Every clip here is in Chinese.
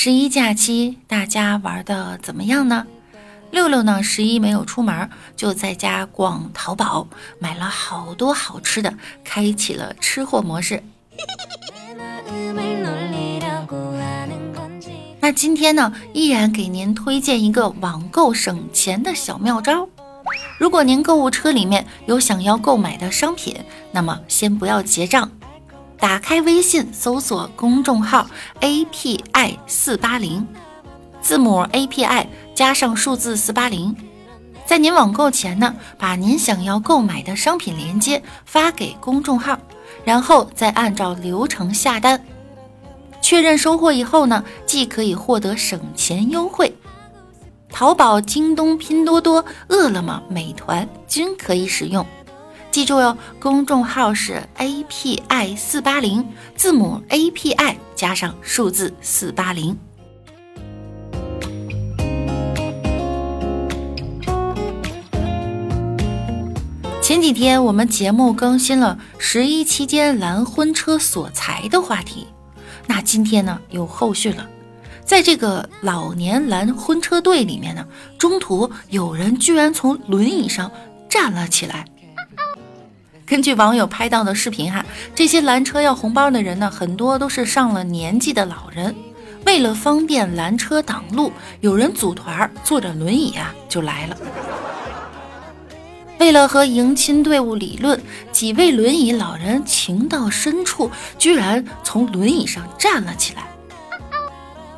十一假期大家玩的怎么样呢？六六呢？十一没有出门，就在家逛淘宝，买了好多好吃的，开启了吃货模式。那今天呢，依然给您推荐一个网购省钱的小妙招。如果您购物车里面有想要购买的商品，那么先不要结账。打开微信，搜索公众号 API 四八零，字母 API 加上数字四八零，在您网购前呢，把您想要购买的商品链接发给公众号，然后再按照流程下单。确认收货以后呢，既可以获得省钱优惠，淘宝、京东、拼多多、饿了么、美团均可以使用。记住哟，公众号是 A P I 四八零，字母 A P I 加上数字四八零。前几天我们节目更新了十一期间拦婚车索财的话题，那今天呢有后续了，在这个老年拦婚车队里面呢，中途有人居然从轮椅上站了起来。根据网友拍到的视频哈，这些拦车要红包的人呢，很多都是上了年纪的老人。为了方便拦车挡路，有人组团坐着轮椅啊就来了。为了和迎亲队伍理论，几位轮椅老人情到深处，居然从轮椅上站了起来。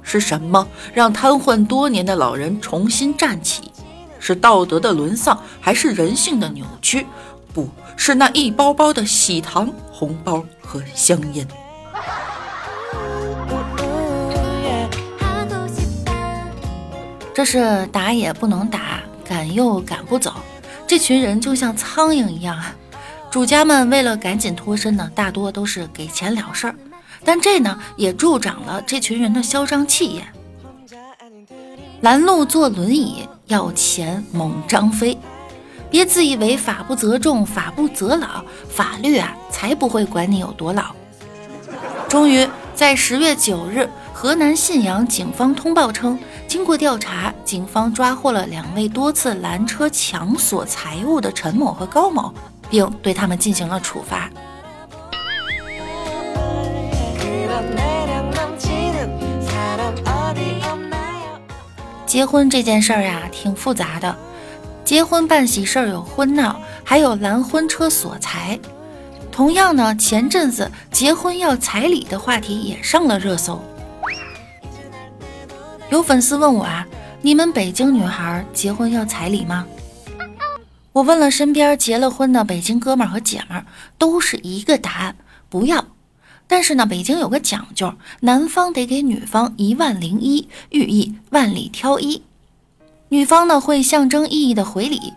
是什么让瘫痪多年的老人重新站起？是道德的沦丧，还是人性的扭曲？不是那一包包的喜糖、红包和香烟。这是打也不能打，赶又赶不走。这群人就像苍蝇一样啊！主家们为了赶紧脱身呢，大多都是给钱了事儿。但这呢，也助长了这群人的嚣张气焰。拦路坐轮椅，要钱猛张飞。别自以为法不责众，法不责老，法律啊才不会管你有多老。终于在十月九日，河南信阳警方通报称，经过调查，警方抓获了两位多次拦车抢索财物的陈某和高某，并对他们进行了处罚。结婚这件事儿呀，挺复杂的。结婚办喜事儿有婚闹，还有拦婚车索财。同样呢，前阵子结婚要彩礼的话题也上了热搜。有粉丝问我啊，你们北京女孩结婚要彩礼吗？我问了身边结了婚的北京哥们儿和姐们儿，都是一个答案，不要。但是呢，北京有个讲究，男方得给女方一万零一，寓意万里挑一。女方呢会象征意义的回礼，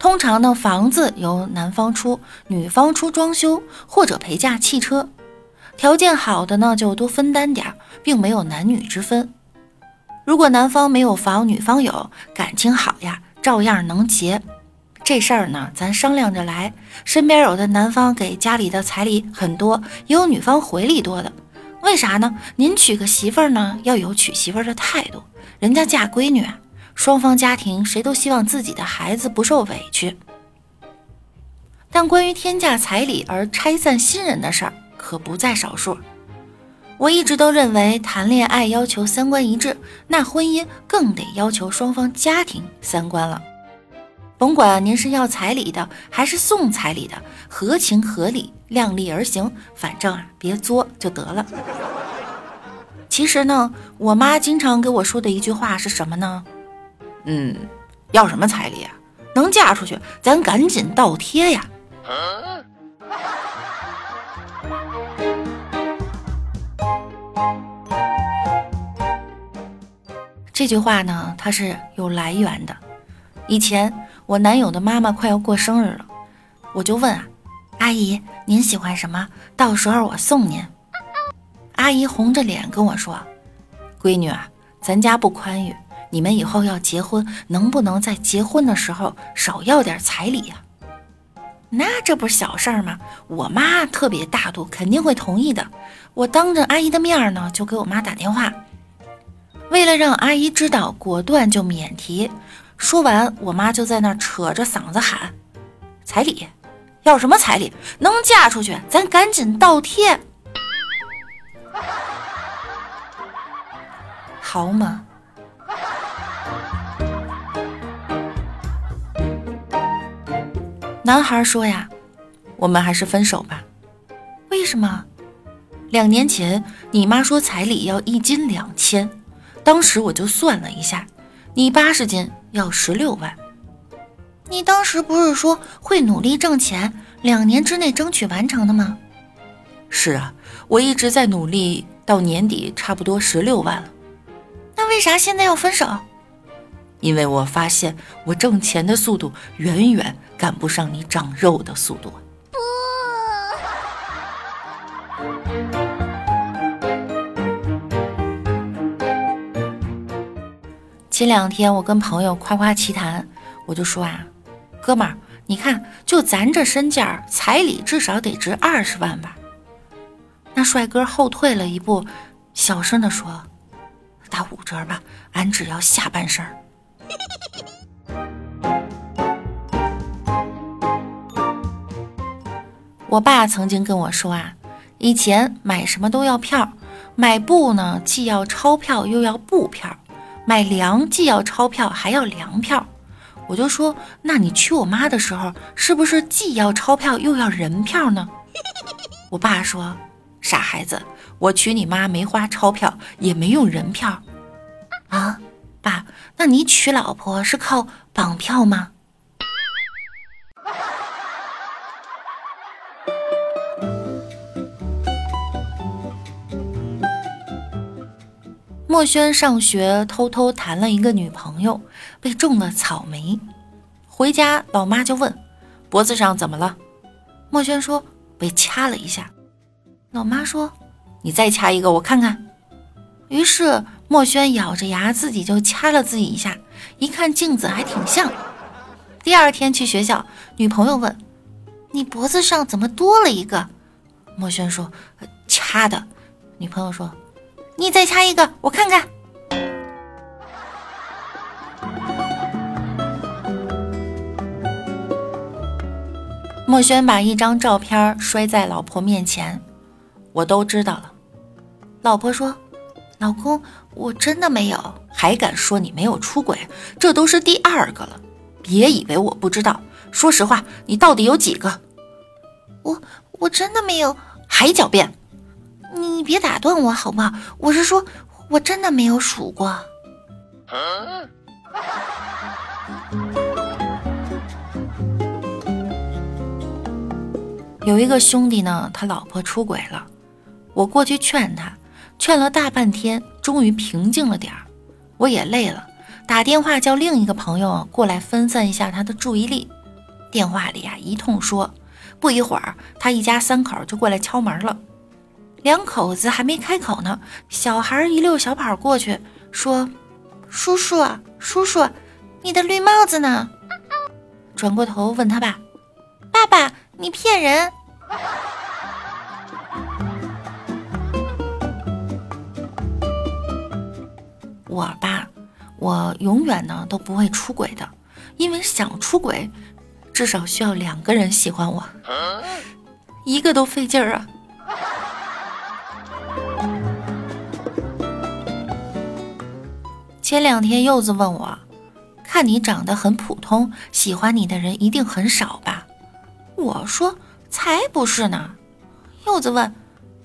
通常呢房子由男方出，女方出装修或者陪嫁汽车，条件好的呢就多分担点，并没有男女之分。如果男方没有房，女方有，感情好呀，照样能结。这事儿呢咱商量着来。身边有的男方给家里的彩礼很多，也有女方回礼多的，为啥呢？您娶个媳妇儿呢要有娶媳妇儿的态度，人家嫁闺女。双方家庭谁都希望自己的孩子不受委屈，但关于天价彩礼而拆散新人的事儿可不在少数。我一直都认为，谈恋爱要求三观一致，那婚姻更得要求双方家庭三观了。甭管您是要彩礼的还是送彩礼的，合情合理，量力而行，反正啊别作就得了。其实呢，我妈经常给我说的一句话是什么呢？嗯，要什么彩礼啊？能嫁出去，咱赶紧倒贴呀。这句话呢，它是有来源的。以前我男友的妈妈快要过生日了，我就问啊，阿姨您喜欢什么？到时候我送您。阿姨红着脸跟我说：“闺女啊，咱家不宽裕，你们以后要结婚，能不能在结婚的时候少要点彩礼呀？”那这不是小事儿吗？我妈特别大度，肯定会同意的。我当着阿姨的面呢，就给我妈打电话，为了让阿姨知道，果断就免提。说完，我妈就在那扯着嗓子喊：“彩礼，要什么彩礼？能嫁出去，咱赶紧倒贴，好嘛？” 男孩说呀：“我们还是分手吧。为什么？两年前你妈说彩礼要一斤两千，当时我就算了一下，你八十斤要十六万。你当时不是说会努力挣钱，两年之内争取完成的吗？是啊，我一直在努力，到年底差不多十六万了。为啥现在要分手？因为我发现我挣钱的速度远远……”赶不上你长肉的速度。不前两天我跟朋友夸夸其谈，我就说啊，哥们儿，你看，就咱这身价，彩礼至少得值二十万吧？那帅哥后退了一步，小声的说：“打五折吧，俺只要下半身。”我爸曾经跟我说啊，以前买什么都要票，买布呢既要钞票又要布票，买粮既要钞票还要粮票。我就说，那你娶我妈的时候，是不是既要钞票又要人票呢？我爸说，傻孩子，我娶你妈没花钞票，也没用人票。啊，爸，那你娶老婆是靠绑票吗？墨轩上学偷偷谈了一个女朋友，被种了草莓。回家，老妈就问：“脖子上怎么了？”墨轩说：“被掐了一下。”老妈说：“你再掐一个，我看看。”于是墨轩咬着牙自己就掐了自己一下，一看镜子还挺像。第二天去学校，女朋友问：“你脖子上怎么多了一个？”墨轩说：“掐的。”女朋友说。你再掐一个，我看看。墨轩把一张照片摔在老婆面前，我都知道了。老婆说：“老公，我真的没有，还敢说你没有出轨？这都是第二个了，别以为我不知道。说实话，你到底有几个？我我真的没有，还狡辩。”你别打断我好不好？我是说，我真的没有数过。有一个兄弟呢，他老婆出轨了，我过去劝他，劝了大半天，终于平静了点儿。我也累了，打电话叫另一个朋友过来分散一下他的注意力。电话里啊一通说，不一会儿他一家三口就过来敲门了。两口子还没开口呢，小孩一溜小跑过去，说：“叔叔，叔叔，你的绿帽子呢？”转过头问他爸：“爸爸，你骗人！”我吧，我永远呢都不会出轨的，因为想出轨，至少需要两个人喜欢我，一个都费劲儿啊。前两天柚子问我，看你长得很普通，喜欢你的人一定很少吧？我说才不是呢。柚子问，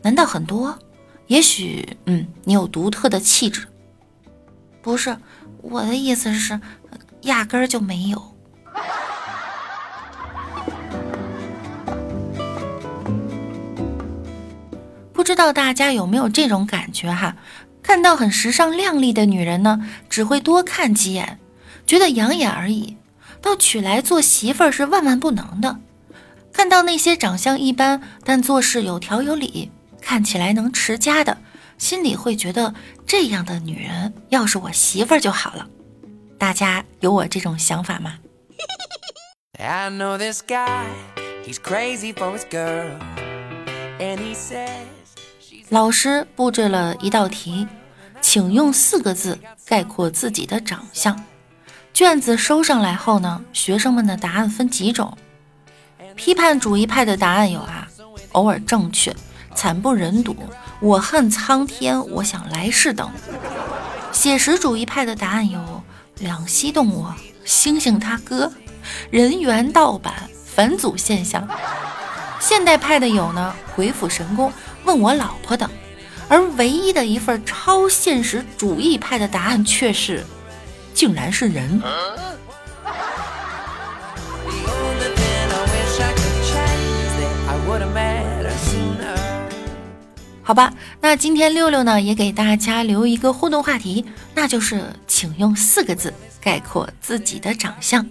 难道很多？也许，嗯，你有独特的气质。不是我的意思是压根儿就没有。不知道大家有没有这种感觉哈？看到很时尚靓丽的女人呢只会多看几眼觉得养眼而已。到娶来做媳妇儿是万万不能的。看到那些长相一般但做事有条有理看起来能持家的心里会觉得这样的女人要是我媳妇儿就好了。大家有我这种想法吗？老师布置了一道题，请用四个字概括自己的长相。卷子收上来后呢，学生们的答案分几种。批判主义派的答案有啊，偶尔正确，惨不忍睹，我恨苍天，我想来世等。写实主义派的答案有两栖动物，猩猩他哥，人猿盗版，返祖现象。现代派的有呢，鬼斧神工，问我老婆等。而唯一的一份超现实主义派的答案却是。竟然是人，好吧，那今天六六呢也给大家留一个互动话题，那就是请用四个字概括自己的长相。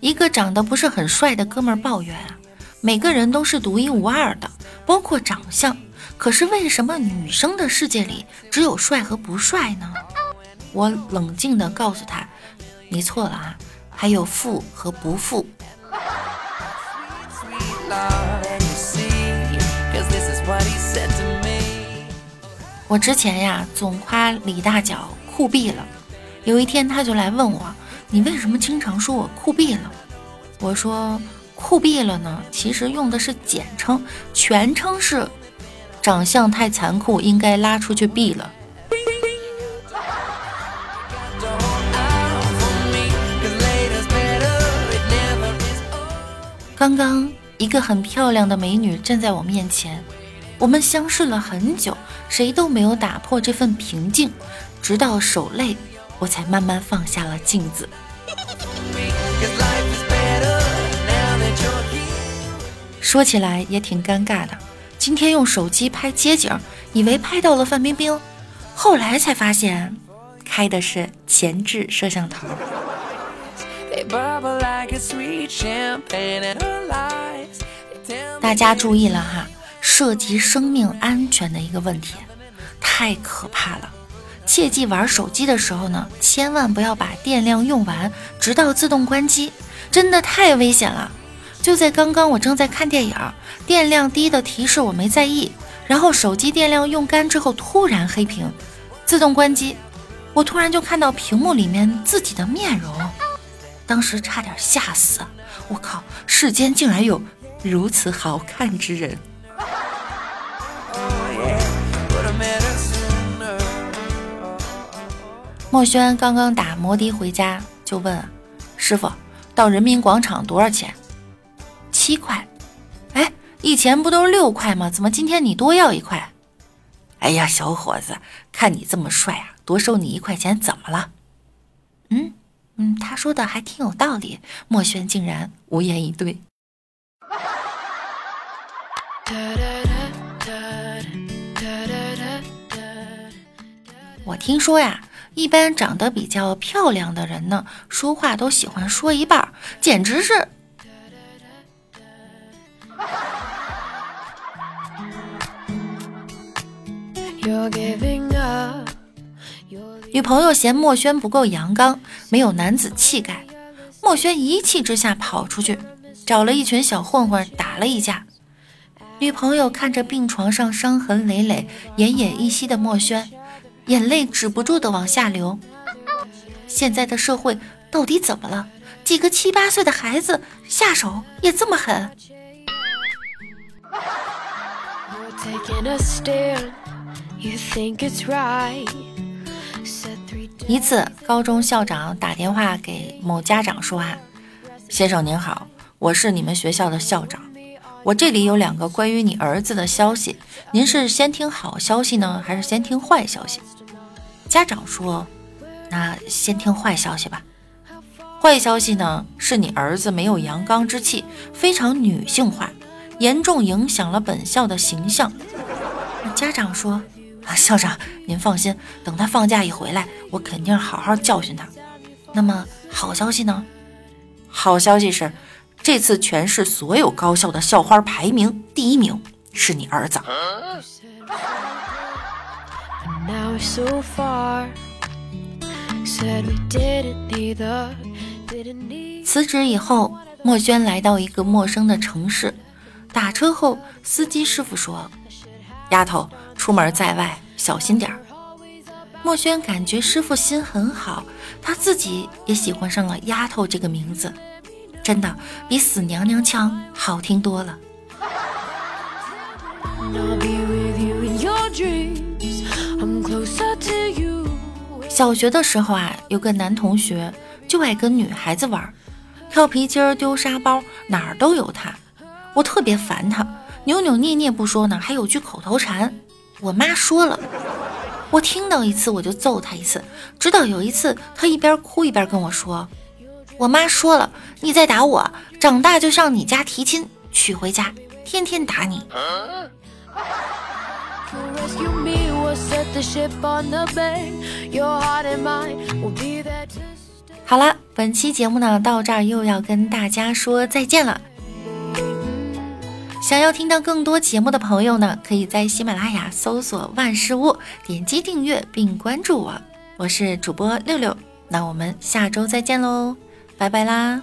一个长得不是很帅的哥们儿抱怨啊。每个人都是独一无二的，包括长相。可是为什么女生的世界里只有帅和不帅呢？我冷静地告诉他：“你错了啊，还有富和不富。”我之前呀总夸李大脚酷毙了，有一天他就来问我：“你为什么经常说我酷毙了？”我说。酷毙了呢！其实用的是简称，全称是长相太残酷，应该拉出去毙了。刚刚一个很漂亮的美女站在我面前，我们相视了很久，谁都没有打破这份平静，直到手累，我才慢慢放下了镜子。说起来也挺尴尬的，今天用手机拍街景，以为拍到了范冰冰，后来才发现开的是前置摄像头。大家注意了哈，涉及生命安全的一个问题，太可怕了！切记玩手机的时候呢，千万不要把电量用完，直到自动关机，真的太危险了。就在刚刚，我正在看电影，电量低的提示我没在意，然后手机电量用干之后突然黑屏，自动关机，我突然就看到屏幕里面自己的面容，当时差点吓死！我靠，世间竟然有如此好看之人！墨轩刚刚打摩的回家，就问师傅：“到人民广场多少钱？”七块，哎，以前不都是六块吗？怎么今天你多要一块？哎呀，小伙子，看你这么帅啊，多收你一块钱怎么了？嗯嗯，他说的还挺有道理。墨轩竟然无言以对。我听说呀，一般长得比较漂亮的人呢，说话都喜欢说一半，简直是。女朋友嫌墨轩不够阳刚，没有男子气概。墨轩一气之下跑出去，找了一群小混混打了一架。女朋友看着病床上伤痕累累、奄奄一息的墨轩，眼泪止不住的往下流。现在的社会到底怎么了？几个七八岁的孩子下手也这么狠？一次，高中校长打电话给某家长说：“啊，先生您好，我是你们学校的校长，我这里有两个关于你儿子的消息，您是先听好消息呢，还是先听坏消息？”家长说：“那先听坏消息吧。”坏消息呢，是你儿子没有阳刚之气，非常女性化，严重影响了本校的形象。家长说：“校长，您放心，等他放假一回来，我肯定好好教训他。”那么好消息呢？好消息是，这次全市所有高校的校花排名第一名是你儿子。辞职以后，墨轩来到一个陌生的城市。打车后，司机师傅说：“丫头，出门在外小心点儿。”墨轩感觉师傅心很好，他自己也喜欢上了“丫头”这个名字，真的比死娘娘腔好听多了。小学的时候啊，有个男同学就爱跟女孩子玩，跳皮筋、丢沙包，哪儿都有他。我特别烦他，扭扭捏捏不说呢，还有句口头禅。我妈说了，我听到一次我就揍他一次。直到有一次，他一边哭一边跟我说：“我妈说了，你再打我，长大就上你家提亲，娶回家，天天打你。”好了，本期节目呢到这儿又要跟大家说再见了。想要听到更多节目的朋友呢，可以在喜马拉雅搜索万事屋，点击订阅并关注我。我是主播六六，那我们下周再见喽，拜拜啦。